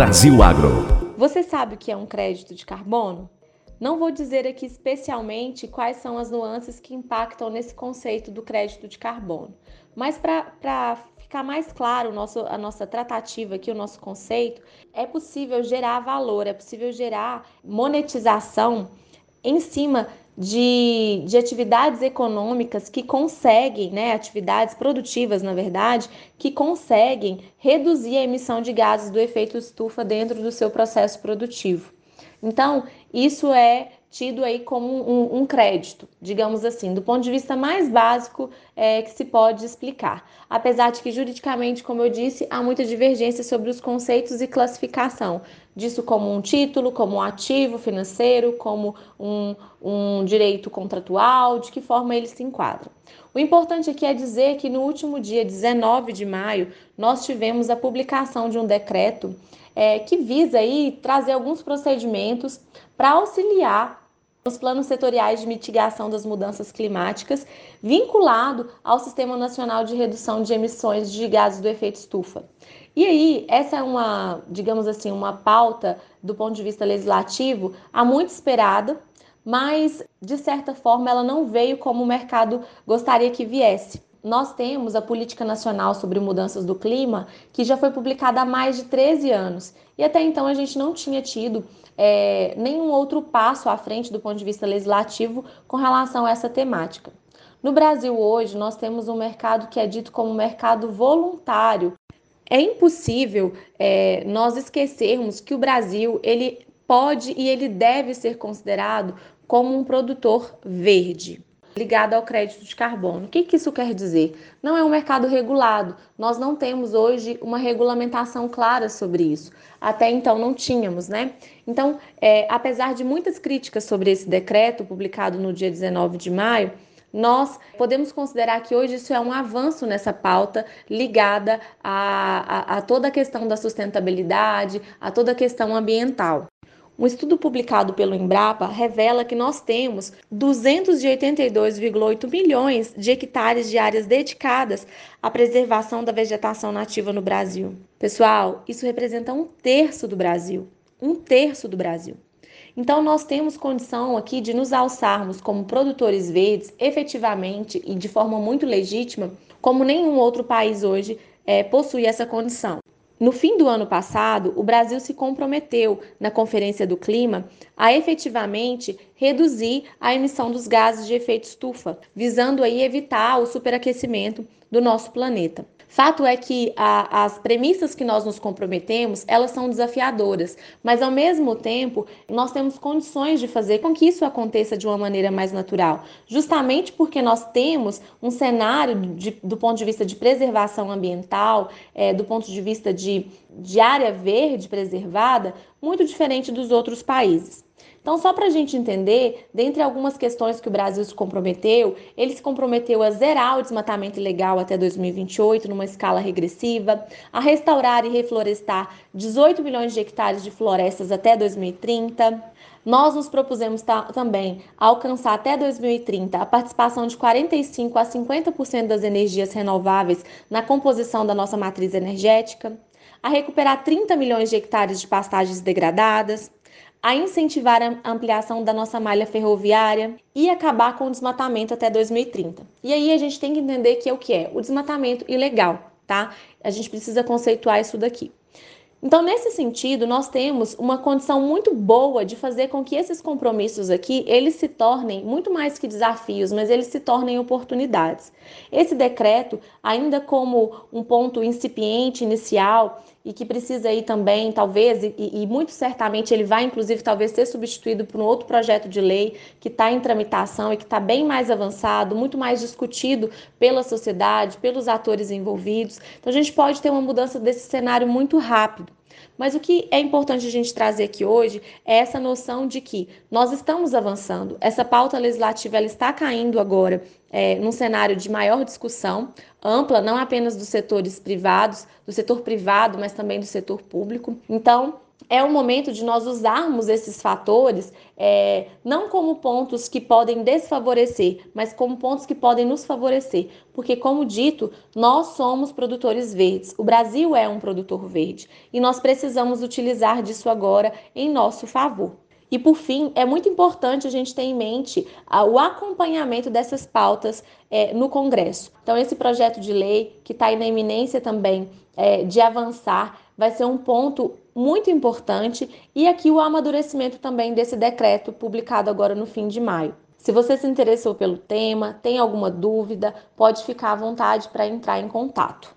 Brasil Agro. Você sabe o que é um crédito de carbono? Não vou dizer aqui especialmente quais são as nuances que impactam nesse conceito do crédito de carbono, mas para ficar mais claro nosso, a nossa tratativa aqui, o nosso conceito, é possível gerar valor, é possível gerar monetização em cima de, de atividades econômicas que conseguem, né, atividades produtivas, na verdade, que conseguem reduzir a emissão de gases do efeito estufa dentro do seu processo produtivo. Então, isso é tido aí como um, um, crédito, digamos assim, do ponto de vista mais básico é, que se pode explicar. Apesar de que, juridicamente, como eu disse, há muita divergência sobre os conceitos e classificação disso como um título, como um ativo financeiro, como um, um direito contratual, de que forma ele se enquadra. O importante aqui é dizer que no último dia 19 de maio, nós tivemos a publicação de um decreto é, que visa aí trazer alguns procedimentos para auxiliar os planos setoriais de mitigação das mudanças climáticas, vinculado ao Sistema Nacional de Redução de Emissões de Gases do Efeito Estufa. E aí, essa é uma, digamos assim, uma pauta do ponto de vista legislativo há muito esperada, mas de certa forma ela não veio como o mercado gostaria que viesse nós temos a Política Nacional sobre Mudanças do Clima, que já foi publicada há mais de 13 anos. E até então a gente não tinha tido é, nenhum outro passo à frente do ponto de vista legislativo com relação a essa temática. No Brasil hoje, nós temos um mercado que é dito como mercado voluntário. É impossível é, nós esquecermos que o Brasil ele pode e ele deve ser considerado como um produtor verde ligado ao crédito de carbono. O que, que isso quer dizer? Não é um mercado regulado. Nós não temos hoje uma regulamentação clara sobre isso. Até então não tínhamos, né? Então, é, apesar de muitas críticas sobre esse decreto publicado no dia 19 de maio, nós podemos considerar que hoje isso é um avanço nessa pauta ligada a, a, a toda a questão da sustentabilidade, a toda a questão ambiental. Um estudo publicado pelo Embrapa revela que nós temos 282,8 milhões de hectares de áreas dedicadas à preservação da vegetação nativa no Brasil. Pessoal, isso representa um terço do Brasil. Um terço do Brasil. Então, nós temos condição aqui de nos alçarmos como produtores verdes efetivamente e de forma muito legítima, como nenhum outro país hoje é, possui essa condição. No fim do ano passado, o Brasil se comprometeu na Conferência do Clima a efetivamente reduzir a emissão dos gases de efeito estufa, visando aí evitar o superaquecimento do nosso planeta. Fato é que a, as premissas que nós nos comprometemos, elas são desafiadoras, mas ao mesmo tempo nós temos condições de fazer com que isso aconteça de uma maneira mais natural, justamente porque nós temos um cenário de, do ponto de vista de preservação ambiental, é, do ponto de vista de, de área verde preservada, muito diferente dos outros países. Então, só para a gente entender, dentre algumas questões que o Brasil se comprometeu, ele se comprometeu a zerar o desmatamento ilegal até 2028, numa escala regressiva, a restaurar e reflorestar 18 milhões de hectares de florestas até 2030. Nós nos propusemos também alcançar até 2030 a participação de 45 a 50% das energias renováveis na composição da nossa matriz energética, a recuperar 30 milhões de hectares de pastagens degradadas, a incentivar a ampliação da nossa malha ferroviária e acabar com o desmatamento até 2030. E aí a gente tem que entender que é o que é o desmatamento ilegal, tá? A gente precisa conceituar isso daqui. Então, nesse sentido, nós temos uma condição muito boa de fazer com que esses compromissos aqui, eles se tornem muito mais que desafios, mas eles se tornem oportunidades. Esse decreto, ainda como um ponto incipiente, inicial, e que precisa aí também, talvez, e, e muito certamente ele vai, inclusive, talvez ser substituído por um outro projeto de lei que está em tramitação e que está bem mais avançado, muito mais discutido pela sociedade, pelos atores envolvidos. Então, a gente pode ter uma mudança desse cenário muito rápido. Mas o que é importante a gente trazer aqui hoje é essa noção de que nós estamos avançando. Essa pauta legislativa ela está caindo agora é, num cenário de maior discussão ampla, não apenas dos setores privados, do setor privado, mas também do setor público. Então, é o momento de nós usarmos esses fatores é, não como pontos que podem desfavorecer, mas como pontos que podem nos favorecer. Porque, como dito, nós somos produtores verdes. O Brasil é um produtor verde e nós precisamos utilizar disso agora em nosso favor. E por fim, é muito importante a gente ter em mente o acompanhamento dessas pautas é, no Congresso. Então, esse projeto de lei, que está aí na iminência também é, de avançar, vai ser um ponto muito importante e aqui o amadurecimento também desse decreto publicado agora no fim de maio. Se você se interessou pelo tema, tem alguma dúvida, pode ficar à vontade para entrar em contato.